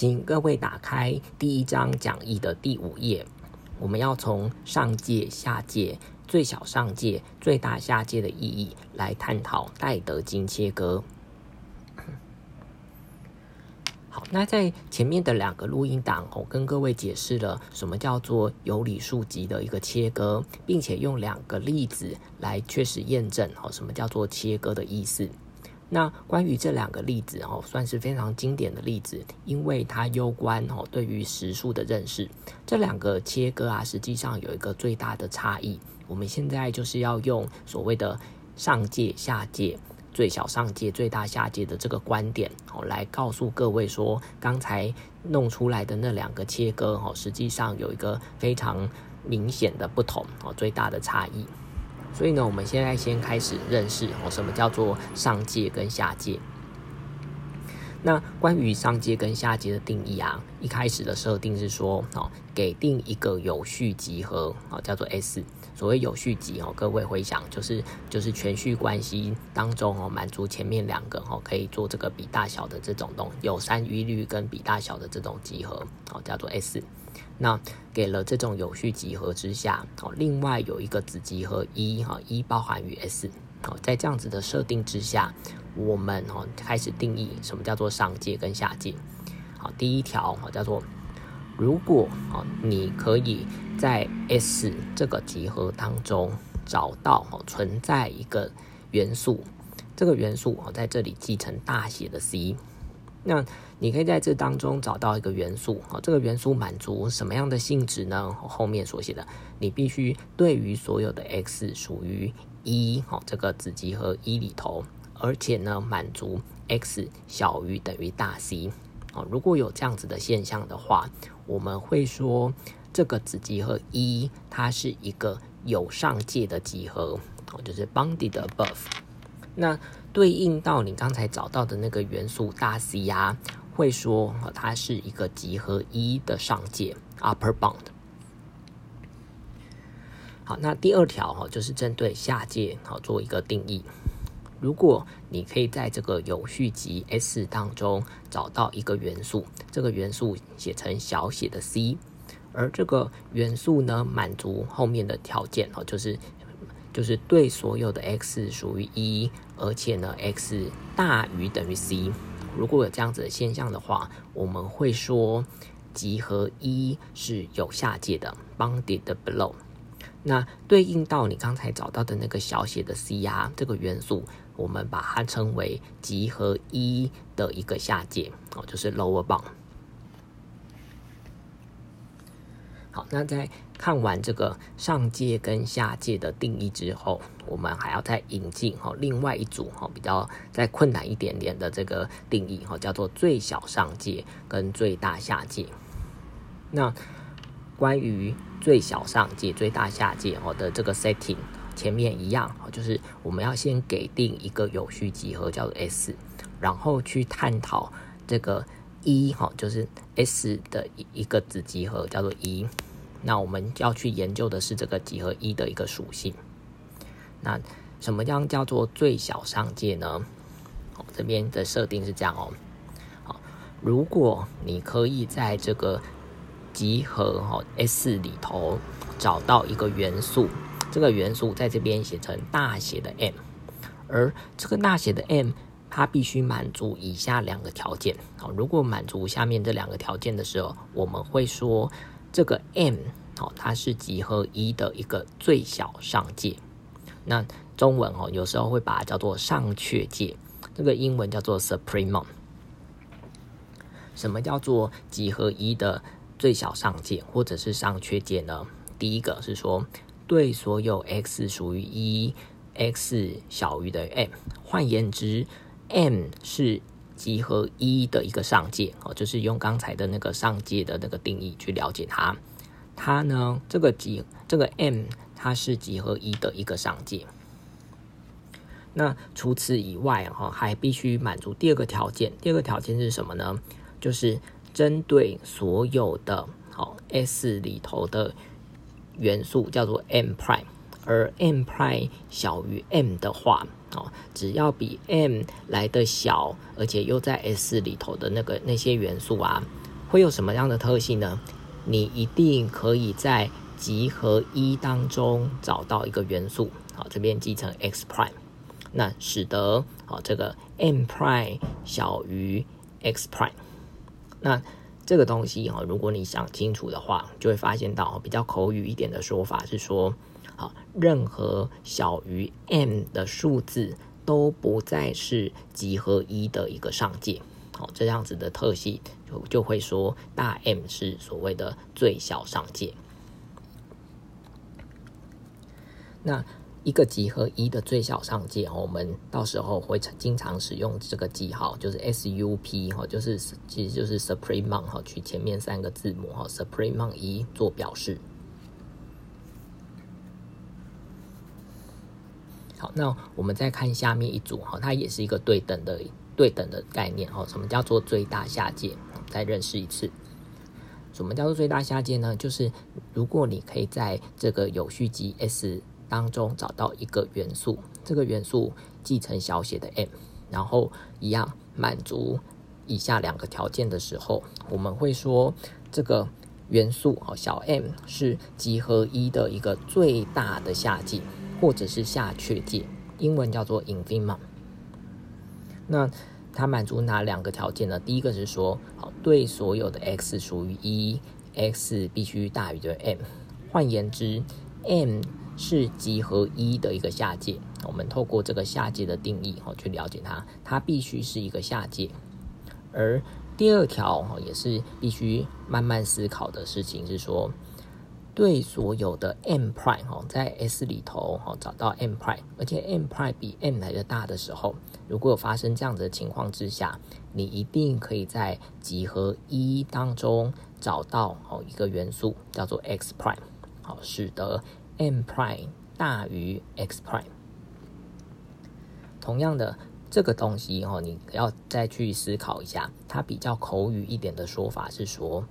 请各位打开第一章讲义的第五页，我们要从上界、下界、最小上界、最大下界的意义来探讨戴德金切割。好，那在前面的两个录音档，我跟各位解释了什么叫做有理数集的一个切割，并且用两个例子来确实验证哦什么叫做切割的意思。那关于这两个例子哦，算是非常经典的例子，因为它攸关哦对于实数的认识。这两个切割啊，实际上有一个最大的差异。我们现在就是要用所谓的上界、下界、最小上界、最大下界的这个观点哦，来告诉各位说，刚才弄出来的那两个切割哦，实际上有一个非常明显的不同哦，最大的差异。所以呢，我们现在先开始认识哦，什么叫做上界跟下界。那关于上界跟下界的定义啊，一开始的设定是说，哦，给定一个有序集合，哦，叫做 S。所谓有序集哦，各位回想，就是就是全序关系当中哦，满足前面两个哦，可以做这个比大小的这种东有三余律跟比大小的这种集合，哦，叫做 S。那给了这种有序集合之下，哦，另外有一个子集合一哈，一包含于 S，哦，在这样子的设定之下，我们哦开始定义什么叫做上界跟下界。好，第一条哦叫做，如果哦你可以在 S 这个集合当中找到哦存在一个元素，这个元素哦在这里记成大写的 C。那你可以在这当中找到一个元素，哦，这个元素满足什么样的性质呢？后面所写的，你必须对于所有的 x 属于一，哦，这个子集合一里头，而且呢，满足 x 小于等于大 C，哦，如果有这样子的现象的话，我们会说这个子集合一，它是一个有上界的集合，哦，就是 bounded above。那对应到你刚才找到的那个元素大 C 啊，会说它是一个集合一的上界 upper bound。好，那第二条哈就是针对下界好做一个定义。如果你可以在这个有序集 S 当中找到一个元素，这个元素写成小写的 c，而这个元素呢满足后面的条件哦，就是。就是对所有的 x 属于一，而且呢 x 大于等于 c，如果有这样子的现象的话，我们会说集合一是有下界的 bounded below。那对应到你刚才找到的那个小写的 c 啊，这个元素，我们把它称为集合一的一个下界哦，就是 lower bound。好，那在看完这个上界跟下界的定义之后，我们还要再引进哈另外一组哈比较再困难一点点的这个定义哈，叫做最小上界跟最大下界。那关于最小上界、最大下界哦的这个 setting，前面一样就是我们要先给定一个有序集合叫做 S，然后去探讨这个一哈，就是 S 的一一个子集合叫做一。那我们要去研究的是这个几何一的一个属性。那什么样叫做最小上界呢？哦，这边的设定是这样哦。好，如果你可以在这个集合哈 S 里头找到一个元素，这个元素在这边写成大写的 M，而这个大写的 M 它必须满足以下两个条件。好，如果满足下面这两个条件的时候，我们会说。这个 M 哦，它是集合一的一个最小上界。那中文哦，有时候会把它叫做上确界。这个英文叫做 supremum。什么叫做集合一的最小上界或者是上确界呢？第一个是说，对所有 x 属于一，x 小于的 m。换言之，M 是。集合一的一个上界哦，就是用刚才的那个上界的那个定义去了解它。它呢，这个集这个 M 它是集合一的一个上界。那除此以外哈，还必须满足第二个条件。第二个条件是什么呢？就是针对所有的好 S 里头的元素叫做 M prime，而 M prime 小于 M 的话。哦，只要比 m 来的小，而且又在 S 里头的那个那些元素啊，会有什么样的特性呢？你一定可以在集合一当中找到一个元素，好，这边记成 x prime，那使得好这个 m prime 小于 x prime，那这个东西哈，如果你想清楚的话，就会发现到比较口语一点的说法是说，好，任何小于 m 的数字都不再是集合一的一个上界。好，这样子的特性就就会说大 M 是所谓的最小上界。那一个集合一的最小上界，我们到时候会经常使用这个记号，就是 SUP 哈，就是其实就是 Supreme 哈，取前面三个字母哈，Supreme 一做表示。好，那我们再看下面一组哈，它也是一个对等的。对等的概念哦，什么叫做最大下界？再认识一次，什么叫做最大下界呢？就是如果你可以在这个有序集 S 当中找到一个元素，这个元素继承小写的 m，然后一样满足以下两个条件的时候，我们会说这个元素哦小 m 是集合一的一个最大的下界，或者是下确界，英文叫做 infimum。那它满足哪两个条件呢？第一个是说，好，对所有的 x 属于一，x 必须大于的 m。换言之，m 是集合一的一个下界。我们透过这个下界的定义，哦，去了解它，它必须是一个下界。而第二条，哦，也是必须慢慢思考的事情是说。对所有的 m prime 哈，在 S 里头哈找到 m prime，而且 m prime 比 m 来的大的时候，如果有发生这样子的情况之下，你一定可以在集合一当中找到哦一个元素叫做 x prime，好，使得 m prime 大于 x prime。同样的这个东西哦，你要再去思考一下，它比较口语一点的说法是说。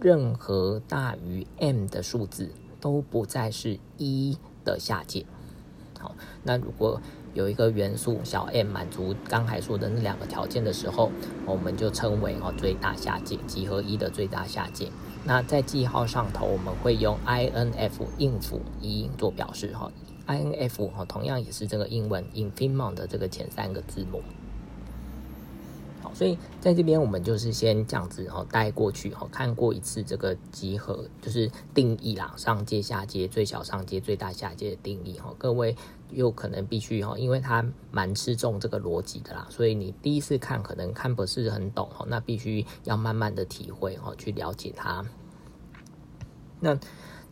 任何大于 m 的数字都不再是一的下界。好，那如果有一个元素小 m 满足刚才说的那两个条件的时候，我们就称为哦最大下界，集合一的最大下界。那在记号上头，我们会用 INF 应付一做表示哈，INF 哈同样也是这个英文 infimum 的这个前三个字母。所以在这边，我们就是先这样子哦带过去哦，看过一次这个集合，就是定义啦，上阶、下阶、最小上阶、最大下阶的定义哈。各位有可能必须哈，因为它蛮吃重这个逻辑的啦，所以你第一次看可能看不是很懂哦，那必须要慢慢的体会哦，去了解它。那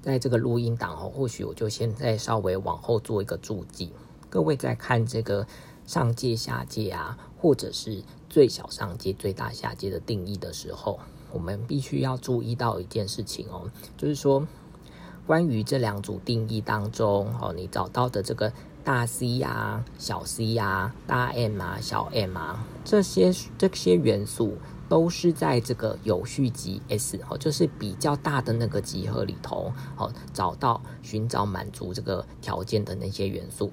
在这个录音档哦，或许我就先再稍微往后做一个注记，各位在看这个上界、下界啊，或者是。最小上阶、最大下阶的定义的时候，我们必须要注意到一件事情哦，就是说，关于这两组定义当中，哦，你找到的这个大 C 啊、小 C 啊、大 M 啊、小 m 啊，这些这些元素都是在这个有序集 S 哦，就是比较大的那个集合里头，哦，找到寻找满足这个条件的那些元素。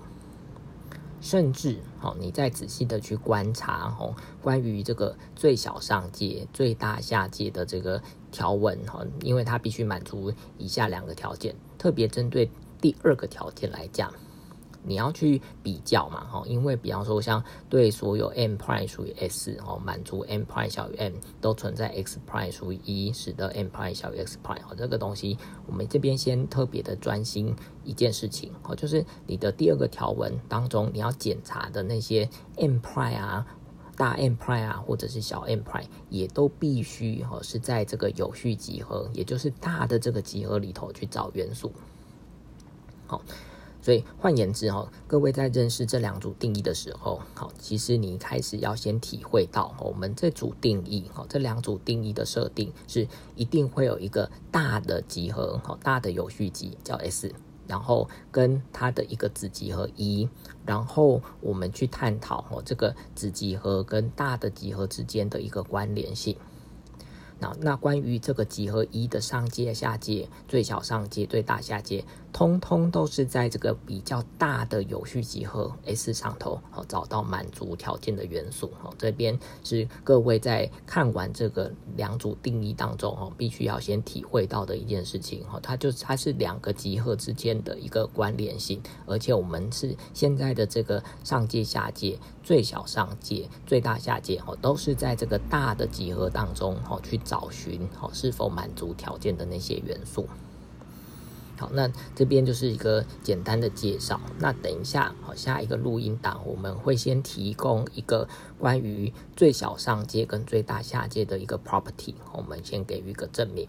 甚至，好，你再仔细的去观察，哦，关于这个最小上界、最大下界的这个条文，哈，因为它必须满足以下两个条件，特别针对第二个条件来讲。你要去比较嘛，哈，因为比方说像对所有 m prime 属于 s 哦，满足 m prime 小于 m 都存在 x prime 属于一，使得 m prime 小于 x prime 哦，这个东西我们这边先特别的专心一件事情哦，就是你的第二个条文当中你要检查的那些 m prime 啊，大 m prime 啊，或者是小 m prime 也都必须哦是在这个有序集合，也就是大的这个集合里头去找元素，好。所以换言之，哈，各位在认识这两组定义的时候，好，其实你一开始要先体会到，我们这组定义，哈，这两组定义的设定是一定会有一个大的集合，哈，大的有序集叫 S，然后跟它的一个子集合一，然后我们去探讨，哦，这个子集合跟大的集合之间的一个关联性。那那关于这个集合一的上界、下界、最小上界、最大下界，通通都是在这个比较大的有序集合 S 上头，好找到满足条件的元素。好，这边是各位在看完这个两组定义当中，哦，必须要先体会到的一件事情。哈，它就它是两个集合之间的一个关联性，而且我们是现在的这个上界、下界、最小上界、最大下界，哦，都是在这个大的集合当中，哦，去找寻，哦，是否满足条件的那些元素。好，那这边就是一个简单的介绍。那等一下，好，下一个录音档我们会先提供一个关于最小上界跟最大下界的一个 property，我们先给予一个证明。